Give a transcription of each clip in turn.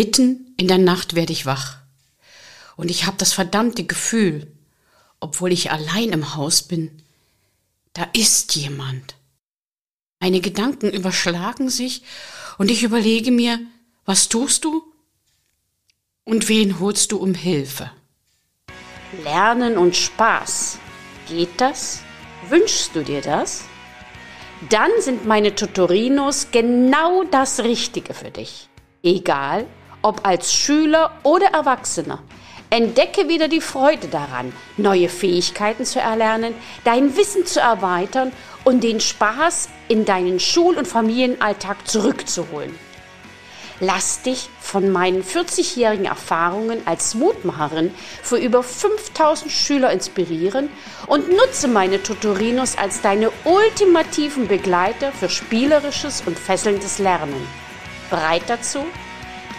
Mitten in der Nacht werde ich wach. Und ich habe das verdammte Gefühl, obwohl ich allein im Haus bin, da ist jemand. Meine Gedanken überschlagen sich und ich überlege mir, was tust du und wen holst du um Hilfe? Lernen und Spaß. Geht das? Wünschst du dir das? Dann sind meine Tutorinos genau das Richtige für dich. Egal, ob als Schüler oder Erwachsener. Entdecke wieder die Freude daran, neue Fähigkeiten zu erlernen, dein Wissen zu erweitern und den Spaß in deinen Schul- und Familienalltag zurückzuholen. Lass dich von meinen 40-jährigen Erfahrungen als Mutmacherin für über 5000 Schüler inspirieren und nutze meine Tutorinos als deine ultimativen Begleiter für spielerisches und fesselndes Lernen. Bereit dazu?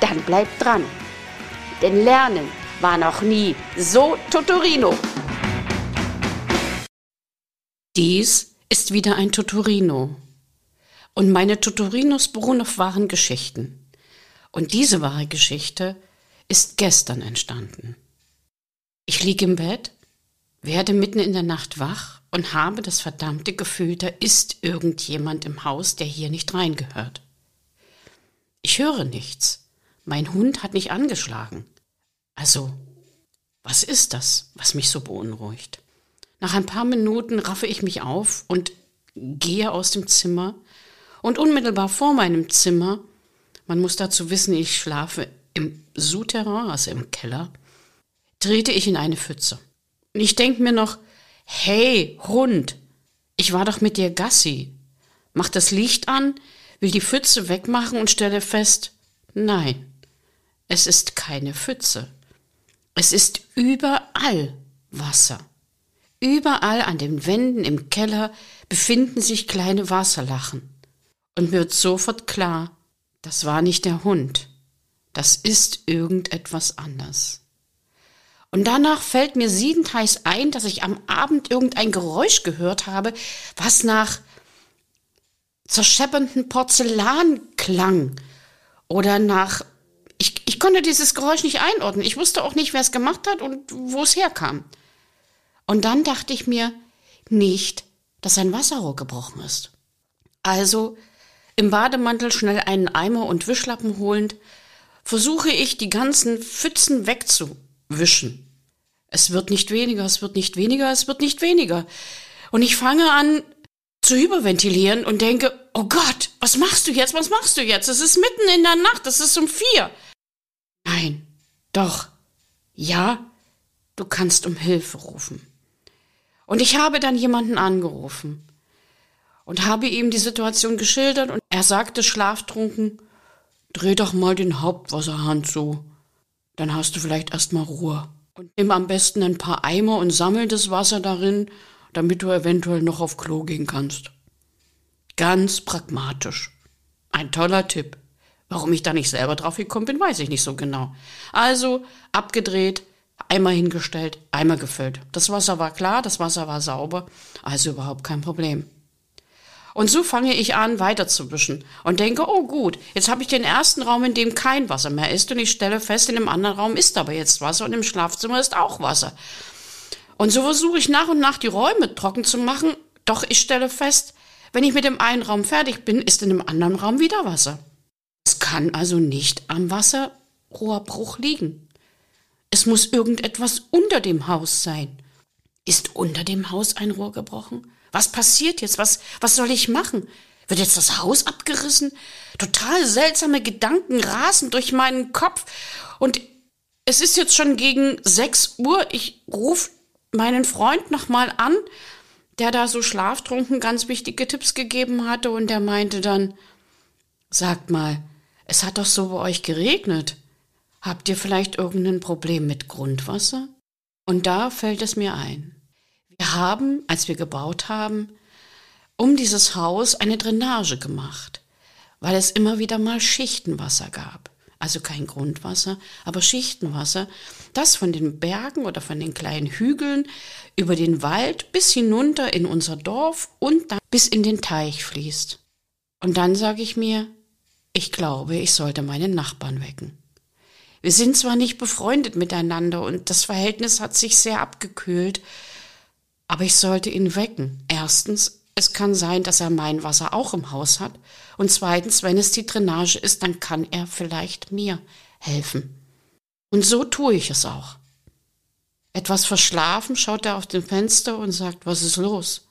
Dann bleib dran. Denn Lernen war noch nie so Tutorino. Dies ist wieder ein Tutorino. Und meine Tutorinos beruhen auf wahren Geschichten. Und diese wahre Geschichte ist gestern entstanden. Ich liege im Bett, werde mitten in der Nacht wach und habe das verdammte Gefühl, da ist irgendjemand im Haus, der hier nicht reingehört. Ich höre nichts. Mein Hund hat nicht angeschlagen. Also, was ist das, was mich so beunruhigt? Nach ein paar Minuten raffe ich mich auf und gehe aus dem Zimmer und unmittelbar vor meinem Zimmer man muss dazu wissen, ich schlafe im Souterrain, also im Keller, trete ich in eine Pfütze. Und ich denke mir noch, hey, Hund, ich war doch mit dir Gassi. Mach das Licht an, will die Pfütze wegmachen und stelle fest, nein, es ist keine Pfütze. Es ist überall Wasser. Überall an den Wänden im Keller befinden sich kleine Wasserlachen. Und mir wird sofort klar, das war nicht der Hund. Das ist irgendetwas anders. Und danach fällt mir siedend heiß ein, dass ich am Abend irgendein Geräusch gehört habe, was nach zerscheppernden Porzellan klang. Oder nach. Ich, ich konnte dieses Geräusch nicht einordnen. Ich wusste auch nicht, wer es gemacht hat und wo es herkam. Und dann dachte ich mir nicht, dass ein Wasserrohr gebrochen ist. Also im Bademantel schnell einen Eimer und Wischlappen holend, versuche ich, die ganzen Pfützen wegzuwischen. Es wird nicht weniger, es wird nicht weniger, es wird nicht weniger. Und ich fange an zu hyperventilieren und denke, oh Gott, was machst du jetzt, was machst du jetzt? Es ist mitten in der Nacht, es ist um vier. Nein, doch, ja, du kannst um Hilfe rufen. Und ich habe dann jemanden angerufen und habe ihm die Situation geschildert und er sagte schlaftrunken, dreh doch mal den Hauptwasserhahn zu. Dann hast du vielleicht erstmal Ruhe. Und nimm am besten ein paar Eimer und sammel das Wasser darin, damit du eventuell noch auf Klo gehen kannst. Ganz pragmatisch. Ein toller Tipp. Warum ich da nicht selber drauf gekommen bin, weiß ich nicht so genau. Also abgedreht, Eimer hingestellt, Eimer gefüllt. Das Wasser war klar, das Wasser war sauber, also überhaupt kein Problem. Und so fange ich an, weiterzuwischen und denke, oh gut, jetzt habe ich den ersten Raum, in dem kein Wasser mehr ist und ich stelle fest, in dem anderen Raum ist aber jetzt Wasser und im Schlafzimmer ist auch Wasser. Und so versuche ich nach und nach die Räume trocken zu machen, doch ich stelle fest, wenn ich mit dem einen Raum fertig bin, ist in dem anderen Raum wieder Wasser. Es kann also nicht am Wasserrohrbruch liegen. Es muss irgendetwas unter dem Haus sein. Ist unter dem Haus ein Rohr gebrochen? Was passiert jetzt? Was, was soll ich machen? Wird jetzt das Haus abgerissen? Total seltsame Gedanken rasen durch meinen Kopf. Und es ist jetzt schon gegen sechs Uhr. Ich rufe meinen Freund nochmal an, der da so schlaftrunken ganz wichtige Tipps gegeben hatte. Und der meinte dann, sagt mal, es hat doch so bei euch geregnet. Habt ihr vielleicht irgendein Problem mit Grundwasser? Und da fällt es mir ein. Wir haben, als wir gebaut haben, um dieses Haus eine Drainage gemacht, weil es immer wieder mal Schichtenwasser gab. Also kein Grundwasser, aber Schichtenwasser, das von den Bergen oder von den kleinen Hügeln über den Wald bis hinunter in unser Dorf und dann bis in den Teich fließt. Und dann sage ich mir, ich glaube, ich sollte meinen Nachbarn wecken. Wir sind zwar nicht befreundet miteinander und das Verhältnis hat sich sehr abgekühlt, aber ich sollte ihn wecken. Erstens, es kann sein, dass er mein Wasser auch im Haus hat. Und zweitens, wenn es die Drainage ist, dann kann er vielleicht mir helfen. Und so tue ich es auch. Etwas verschlafen schaut er auf dem Fenster und sagt, was ist los?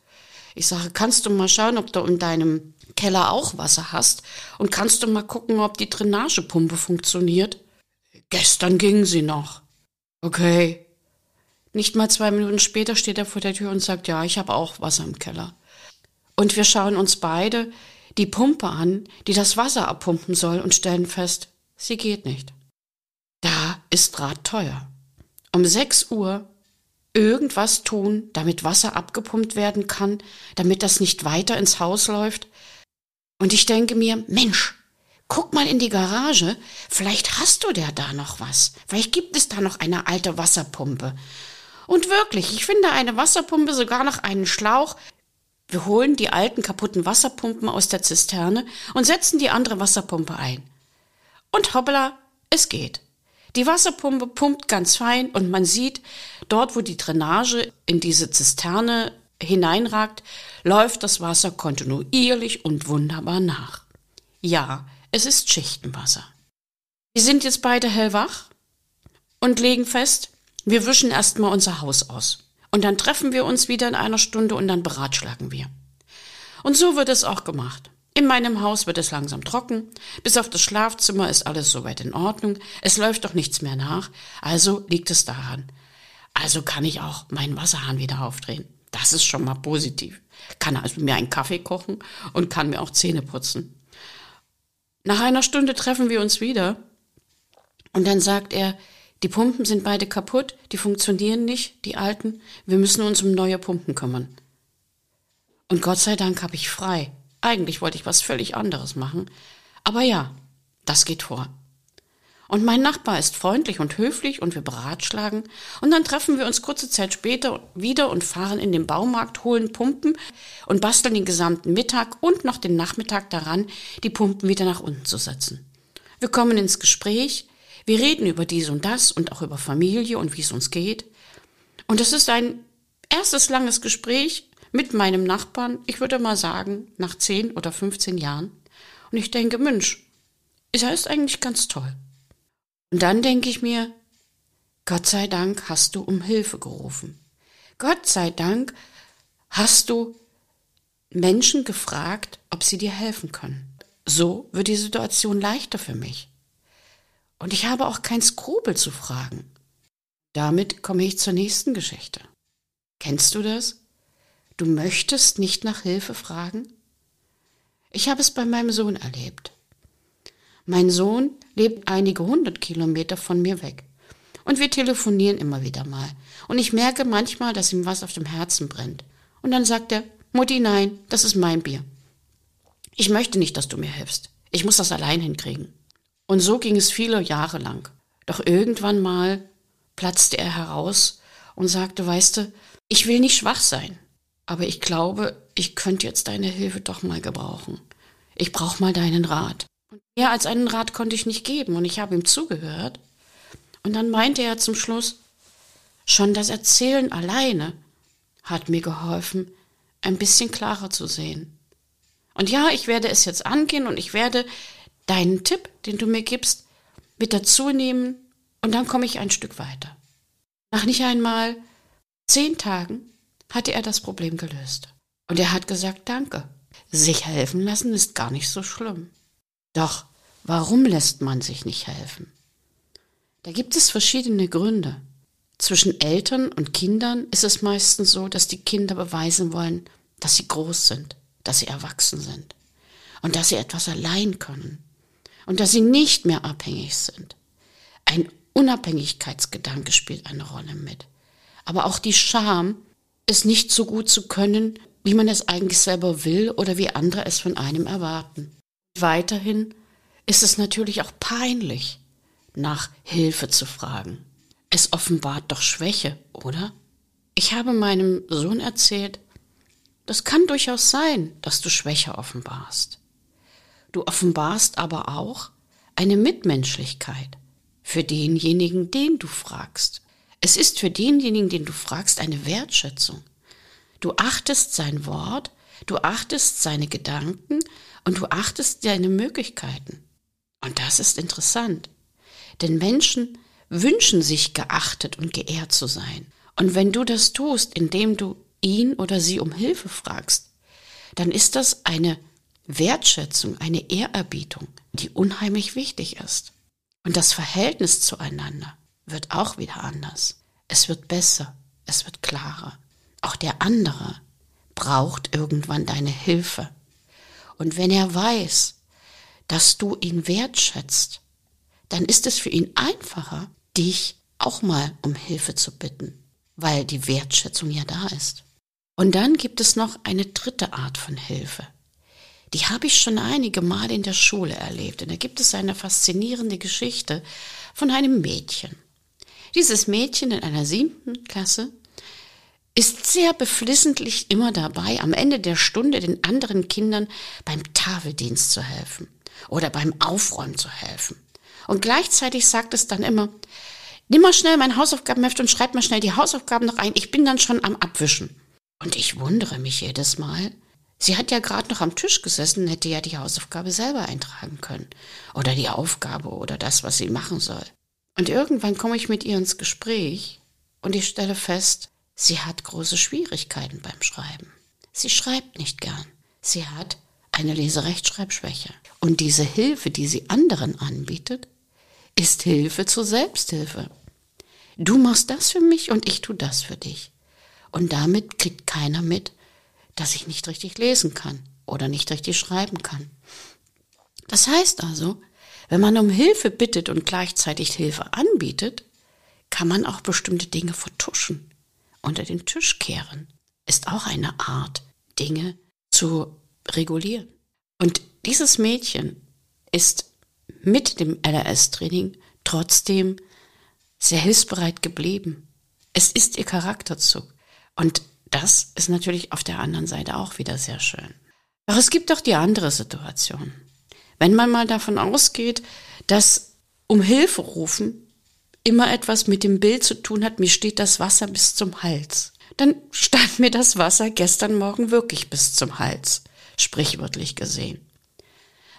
Ich sage, kannst du mal schauen, ob du in deinem Keller auch Wasser hast und kannst du mal gucken, ob die Drainagepumpe funktioniert? Gestern ging sie noch. Okay. Nicht mal zwei Minuten später steht er vor der Tür und sagt, ja, ich habe auch Wasser im Keller. Und wir schauen uns beide die Pumpe an, die das Wasser abpumpen soll und stellen fest, sie geht nicht. Da ist Draht teuer. Um sechs Uhr irgendwas tun, damit Wasser abgepumpt werden kann, damit das nicht weiter ins Haus läuft. Und ich denke mir, Mensch, guck mal in die Garage, vielleicht hast du ja da noch was. Vielleicht gibt es da noch eine alte Wasserpumpe. Und wirklich, ich finde eine Wasserpumpe sogar noch einen Schlauch. Wir holen die alten kaputten Wasserpumpen aus der Zisterne und setzen die andere Wasserpumpe ein. Und hoppla, es geht. Die Wasserpumpe pumpt ganz fein und man sieht, dort wo die Drainage in diese Zisterne hineinragt, läuft das Wasser kontinuierlich und wunderbar nach. Ja, es ist Schichtenwasser. Wir sind jetzt beide hellwach und legen fest, wir wischen erstmal unser Haus aus. Und dann treffen wir uns wieder in einer Stunde und dann beratschlagen wir. Und so wird es auch gemacht. In meinem Haus wird es langsam trocken. Bis auf das Schlafzimmer ist alles soweit in Ordnung. Es läuft doch nichts mehr nach. Also liegt es daran. Also kann ich auch meinen Wasserhahn wieder aufdrehen. Das ist schon mal positiv. Kann also mir einen Kaffee kochen und kann mir auch Zähne putzen. Nach einer Stunde treffen wir uns wieder. Und dann sagt er, die Pumpen sind beide kaputt, die funktionieren nicht, die alten. Wir müssen uns um neue Pumpen kümmern. Und Gott sei Dank habe ich frei. Eigentlich wollte ich was völlig anderes machen. Aber ja, das geht vor. Und mein Nachbar ist freundlich und höflich und wir beratschlagen. Und dann treffen wir uns kurze Zeit später wieder und fahren in den Baumarkt, holen Pumpen und basteln den gesamten Mittag und noch den Nachmittag daran, die Pumpen wieder nach unten zu setzen. Wir kommen ins Gespräch, wir reden über dies und das und auch über Familie und wie es uns geht. Und es ist ein erstes langes Gespräch, mit meinem Nachbarn, ich würde mal sagen, nach 10 oder 15 Jahren. Und ich denke, Mensch, ist ist eigentlich ganz toll. Und dann denke ich mir, Gott sei Dank hast du um Hilfe gerufen. Gott sei Dank hast du Menschen gefragt, ob sie dir helfen können. So wird die Situation leichter für mich. Und ich habe auch kein Skrupel zu fragen. Damit komme ich zur nächsten Geschichte. Kennst du das? Du möchtest nicht nach Hilfe fragen? Ich habe es bei meinem Sohn erlebt. Mein Sohn lebt einige hundert Kilometer von mir weg. Und wir telefonieren immer wieder mal. Und ich merke manchmal, dass ihm was auf dem Herzen brennt. Und dann sagt er, Mutti, nein, das ist mein Bier. Ich möchte nicht, dass du mir hilfst. Ich muss das allein hinkriegen. Und so ging es viele Jahre lang. Doch irgendwann mal platzte er heraus und sagte, weißt du, ich will nicht schwach sein. Aber ich glaube, ich könnte jetzt deine Hilfe doch mal gebrauchen. Ich brauche mal deinen Rat. Und mehr als einen Rat konnte ich nicht geben und ich habe ihm zugehört. Und dann meinte er zum Schluss, schon das Erzählen alleine hat mir geholfen, ein bisschen klarer zu sehen. Und ja, ich werde es jetzt angehen und ich werde deinen Tipp, den du mir gibst, mit dazu nehmen und dann komme ich ein Stück weiter. Nach nicht einmal zehn Tagen hatte er das Problem gelöst. Und er hat gesagt, danke. Sich helfen lassen ist gar nicht so schlimm. Doch, warum lässt man sich nicht helfen? Da gibt es verschiedene Gründe. Zwischen Eltern und Kindern ist es meistens so, dass die Kinder beweisen wollen, dass sie groß sind, dass sie erwachsen sind und dass sie etwas allein können und dass sie nicht mehr abhängig sind. Ein Unabhängigkeitsgedanke spielt eine Rolle mit. Aber auch die Scham, es nicht so gut zu können, wie man es eigentlich selber will oder wie andere es von einem erwarten. Weiterhin ist es natürlich auch peinlich, nach Hilfe zu fragen. Es offenbart doch Schwäche, oder? Ich habe meinem Sohn erzählt, das kann durchaus sein, dass du Schwäche offenbarst. Du offenbarst aber auch eine Mitmenschlichkeit für denjenigen, den du fragst. Es ist für denjenigen, den du fragst, eine Wertschätzung. Du achtest sein Wort, du achtest seine Gedanken und du achtest seine Möglichkeiten. Und das ist interessant. Denn Menschen wünschen sich geachtet und geehrt zu sein. Und wenn du das tust, indem du ihn oder sie um Hilfe fragst, dann ist das eine Wertschätzung, eine Ehrerbietung, die unheimlich wichtig ist. Und das Verhältnis zueinander wird auch wieder anders. Es wird besser, es wird klarer. Auch der andere braucht irgendwann deine Hilfe. Und wenn er weiß, dass du ihn wertschätzt, dann ist es für ihn einfacher, dich auch mal um Hilfe zu bitten, weil die Wertschätzung ja da ist. Und dann gibt es noch eine dritte Art von Hilfe. Die habe ich schon einige Mal in der Schule erlebt. Und da gibt es eine faszinierende Geschichte von einem Mädchen. Dieses Mädchen in einer siebten Klasse ist sehr beflissentlich immer dabei, am Ende der Stunde den anderen Kindern beim Tafeldienst zu helfen oder beim Aufräumen zu helfen. Und gleichzeitig sagt es dann immer, nimm mal schnell mein Hausaufgabenheft und schreib mal schnell die Hausaufgaben noch ein, ich bin dann schon am Abwischen. Und ich wundere mich jedes Mal, Sie hat ja gerade noch am Tisch gesessen, hätte ja die Hausaufgabe selber eintragen können. Oder die Aufgabe oder das, was sie machen soll. Und irgendwann komme ich mit ihr ins Gespräch und ich stelle fest, sie hat große Schwierigkeiten beim Schreiben. Sie schreibt nicht gern. Sie hat eine Leserechtschreibschwäche. Und diese Hilfe, die sie anderen anbietet, ist Hilfe zur Selbsthilfe. Du machst das für mich und ich tu das für dich. Und damit kriegt keiner mit, dass ich nicht richtig lesen kann oder nicht richtig schreiben kann. Das heißt also, wenn man um Hilfe bittet und gleichzeitig Hilfe anbietet, kann man auch bestimmte Dinge vertuschen, unter den Tisch kehren. Ist auch eine Art, Dinge zu regulieren. Und dieses Mädchen ist mit dem LRS-Training trotzdem sehr hilfsbereit geblieben. Es ist ihr Charakterzug. Und das ist natürlich auf der anderen Seite auch wieder sehr schön. Doch es gibt auch die andere Situation. Wenn man mal davon ausgeht, dass um Hilfe rufen immer etwas mit dem Bild zu tun hat, mir steht das Wasser bis zum Hals, dann stand mir das Wasser gestern Morgen wirklich bis zum Hals, sprichwörtlich gesehen.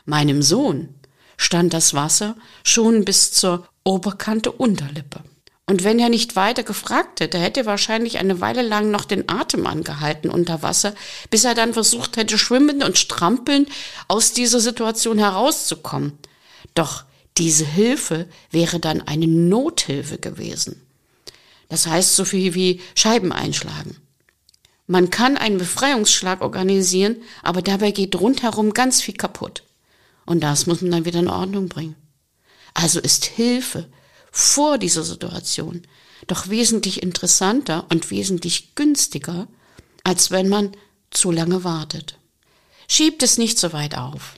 Meinem Sohn stand das Wasser schon bis zur Oberkante Unterlippe. Und wenn er nicht weiter gefragt hätte, hätte er wahrscheinlich eine Weile lang noch den Atem angehalten unter Wasser, bis er dann versucht hätte, schwimmend und strampelnd aus dieser Situation herauszukommen. Doch diese Hilfe wäre dann eine Nothilfe gewesen. Das heißt so viel wie Scheiben einschlagen. Man kann einen Befreiungsschlag organisieren, aber dabei geht rundherum ganz viel kaputt. Und das muss man dann wieder in Ordnung bringen. Also ist Hilfe vor dieser Situation doch wesentlich interessanter und wesentlich günstiger, als wenn man zu lange wartet. Schiebt es nicht so weit auf.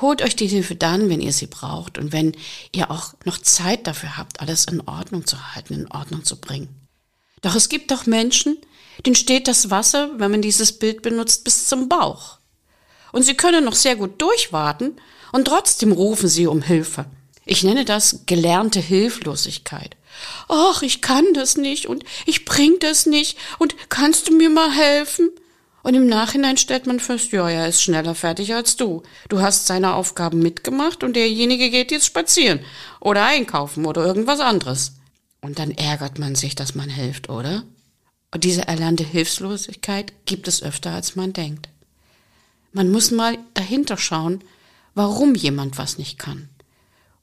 Holt euch die Hilfe dann, wenn ihr sie braucht und wenn ihr auch noch Zeit dafür habt, alles in Ordnung zu halten, in Ordnung zu bringen. Doch es gibt doch Menschen, denen steht das Wasser, wenn man dieses Bild benutzt, bis zum Bauch. Und sie können noch sehr gut durchwarten und trotzdem rufen sie um Hilfe. Ich nenne das gelernte Hilflosigkeit. Ach, ich kann das nicht und ich bring das nicht und kannst du mir mal helfen? Und im Nachhinein stellt man fest, ja, er ist schneller fertig als du. Du hast seine Aufgaben mitgemacht und derjenige geht jetzt spazieren oder einkaufen oder irgendwas anderes. Und dann ärgert man sich, dass man hilft, oder? Und diese erlernte Hilflosigkeit gibt es öfter, als man denkt. Man muss mal dahinter schauen, warum jemand was nicht kann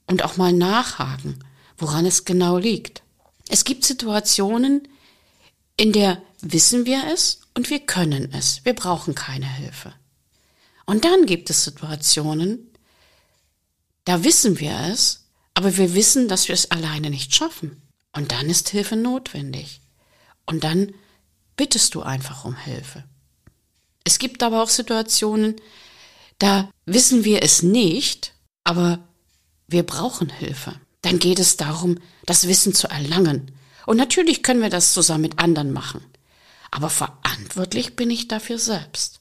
und auch mal nachhaken, woran es genau liegt. Es gibt Situationen, in der wissen wir es und wir können es. Wir brauchen keine Hilfe. Und dann gibt es Situationen, da wissen wir es, aber wir wissen, dass wir es alleine nicht schaffen. Und dann ist Hilfe notwendig. Und dann bittest du einfach um Hilfe. Es gibt aber auch Situationen, da wissen wir es nicht, aber wir brauchen Hilfe. Dann geht es darum, das Wissen zu erlangen. Und natürlich können wir das zusammen mit anderen machen. Aber verantwortlich bin ich dafür selbst.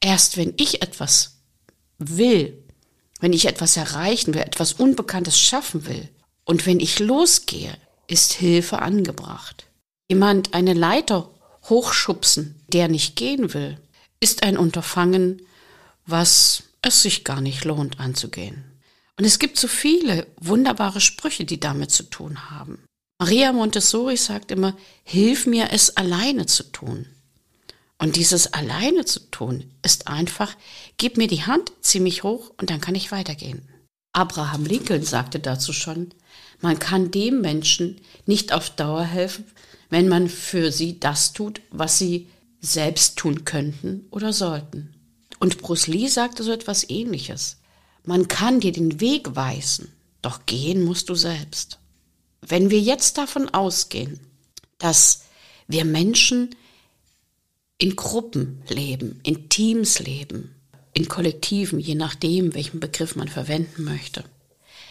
Erst wenn ich etwas will, wenn ich etwas erreichen will, etwas Unbekanntes schaffen will, Und wenn ich losgehe, ist Hilfe angebracht. Jemand eine Leiter hochschubsen, der nicht gehen will, ist ein Unterfangen, was es sich gar nicht lohnt anzugehen. Und es gibt so viele wunderbare Sprüche, die damit zu tun haben. Maria Montessori sagt immer, hilf mir es alleine zu tun. Und dieses alleine zu tun ist einfach, gib mir die Hand, zieh mich hoch und dann kann ich weitergehen. Abraham Lincoln sagte dazu schon, man kann dem Menschen nicht auf Dauer helfen, wenn man für sie das tut, was sie selbst tun könnten oder sollten. Und Bruce Lee sagte so etwas ähnliches. Man kann dir den Weg weisen, doch gehen musst du selbst. Wenn wir jetzt davon ausgehen, dass wir Menschen in Gruppen leben, in Teams leben, in Kollektiven, je nachdem, welchen Begriff man verwenden möchte,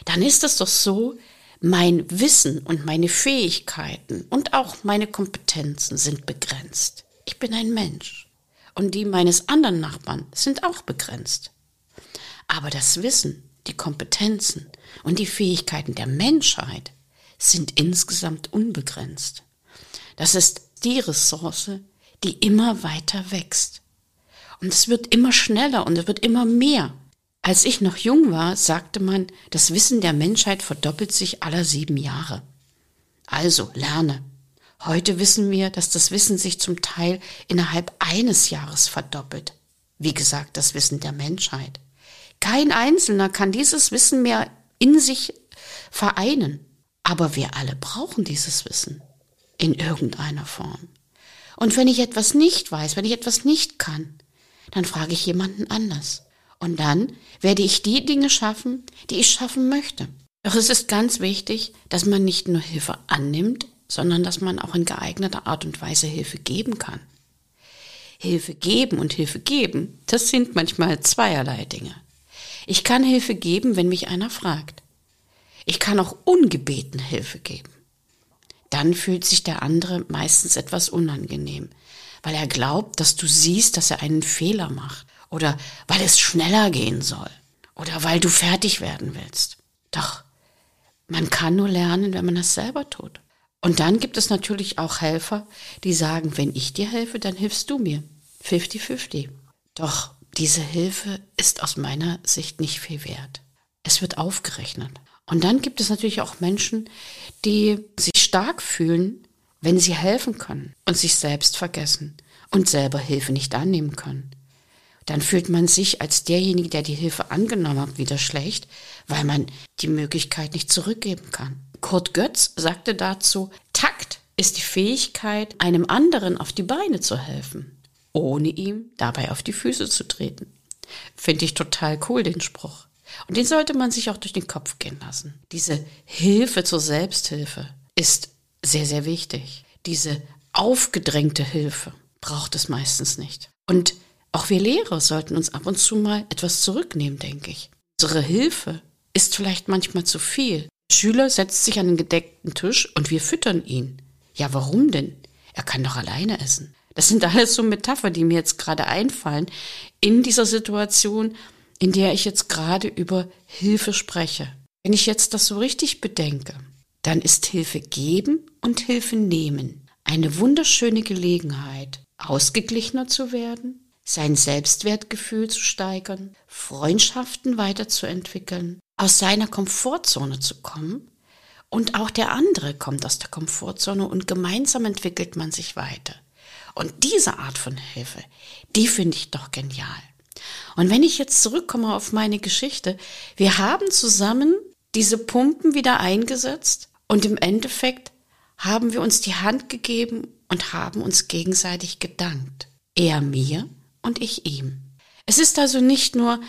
dann ist es doch so, mein Wissen und meine Fähigkeiten und auch meine Kompetenzen sind begrenzt. Ich bin ein Mensch. Und die meines anderen Nachbarn sind auch begrenzt. Aber das Wissen, die Kompetenzen und die Fähigkeiten der Menschheit sind insgesamt unbegrenzt. Das ist die Ressource, die immer weiter wächst. Und es wird immer schneller und es wird immer mehr. Als ich noch jung war, sagte man, das Wissen der Menschheit verdoppelt sich aller sieben Jahre. Also lerne. Heute wissen wir, dass das Wissen sich zum Teil innerhalb eines Jahres verdoppelt. Wie gesagt, das Wissen der Menschheit. Kein Einzelner kann dieses Wissen mehr in sich vereinen. Aber wir alle brauchen dieses Wissen. In irgendeiner Form. Und wenn ich etwas nicht weiß, wenn ich etwas nicht kann, dann frage ich jemanden anders. Und dann werde ich die Dinge schaffen, die ich schaffen möchte. Doch es ist ganz wichtig, dass man nicht nur Hilfe annimmt, sondern dass man auch in geeigneter Art und Weise Hilfe geben kann. Hilfe geben und Hilfe geben, das sind manchmal zweierlei Dinge. Ich kann Hilfe geben, wenn mich einer fragt. Ich kann auch ungebeten Hilfe geben. Dann fühlt sich der andere meistens etwas unangenehm, weil er glaubt, dass du siehst, dass er einen Fehler macht oder weil es schneller gehen soll oder weil du fertig werden willst. Doch, man kann nur lernen, wenn man das selber tut. Und dann gibt es natürlich auch Helfer, die sagen, wenn ich dir helfe, dann hilfst du mir. 50-50. Doch diese Hilfe ist aus meiner Sicht nicht viel wert. Es wird aufgerechnet. Und dann gibt es natürlich auch Menschen, die sich stark fühlen, wenn sie helfen können und sich selbst vergessen und selber Hilfe nicht annehmen können dann fühlt man sich als derjenige, der die Hilfe angenommen hat, wieder schlecht, weil man die Möglichkeit nicht zurückgeben kann. Kurt Götz sagte dazu, Takt ist die Fähigkeit, einem anderen auf die Beine zu helfen, ohne ihm dabei auf die Füße zu treten. Finde ich total cool, den Spruch. Und den sollte man sich auch durch den Kopf gehen lassen. Diese Hilfe zur Selbsthilfe ist sehr, sehr wichtig. Diese aufgedrängte Hilfe braucht es meistens nicht. Und auch wir Lehrer sollten uns ab und zu mal etwas zurücknehmen, denke ich. Unsere Hilfe ist vielleicht manchmal zu viel. Der Schüler setzt sich an den gedeckten Tisch und wir füttern ihn. Ja, warum denn? Er kann doch alleine essen. Das sind alles so Metaphern, die mir jetzt gerade einfallen in dieser Situation, in der ich jetzt gerade über Hilfe spreche. Wenn ich jetzt das so richtig bedenke, dann ist Hilfe geben und Hilfe nehmen eine wunderschöne Gelegenheit, ausgeglichener zu werden, sein Selbstwertgefühl zu steigern, Freundschaften weiterzuentwickeln, aus seiner Komfortzone zu kommen und auch der andere kommt aus der Komfortzone und gemeinsam entwickelt man sich weiter. Und diese Art von Hilfe, die finde ich doch genial. Und wenn ich jetzt zurückkomme auf meine Geschichte, wir haben zusammen diese Pumpen wieder eingesetzt und im Endeffekt haben wir uns die Hand gegeben und haben uns gegenseitig gedankt. Er mir und ich ihm. Es ist also nicht nur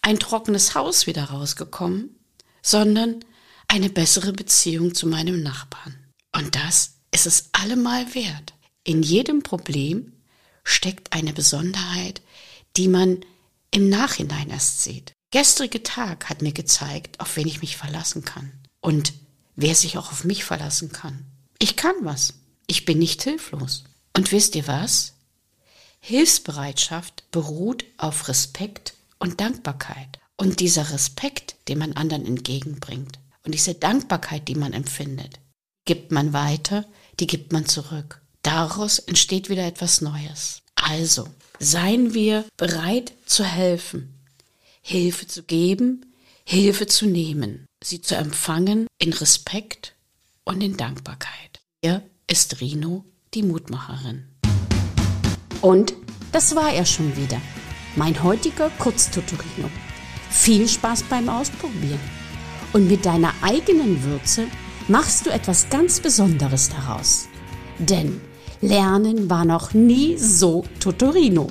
ein trockenes Haus wieder rausgekommen, sondern eine bessere Beziehung zu meinem Nachbarn. Und das ist es allemal wert. In jedem Problem steckt eine Besonderheit, die man im Nachhinein erst sieht. Gestrige Tag hat mir gezeigt, auf wen ich mich verlassen kann und wer sich auch auf mich verlassen kann. Ich kann was. Ich bin nicht hilflos. Und wisst ihr was? Hilfsbereitschaft beruht auf Respekt und Dankbarkeit und dieser Respekt, den man anderen entgegenbringt Und diese Dankbarkeit, die man empfindet, gibt man weiter, die gibt man zurück. Daraus entsteht wieder etwas Neues. Also, seien wir bereit zu helfen, Hilfe zu geben, Hilfe zu nehmen, sie zu empfangen in Respekt und in Dankbarkeit. Hier ist Rino, die Mutmacherin. Und das war er schon wieder, mein heutiger Kurztutorino. Viel Spaß beim Ausprobieren. Und mit deiner eigenen Würze machst du etwas ganz Besonderes daraus. Denn Lernen war noch nie so Tutorino.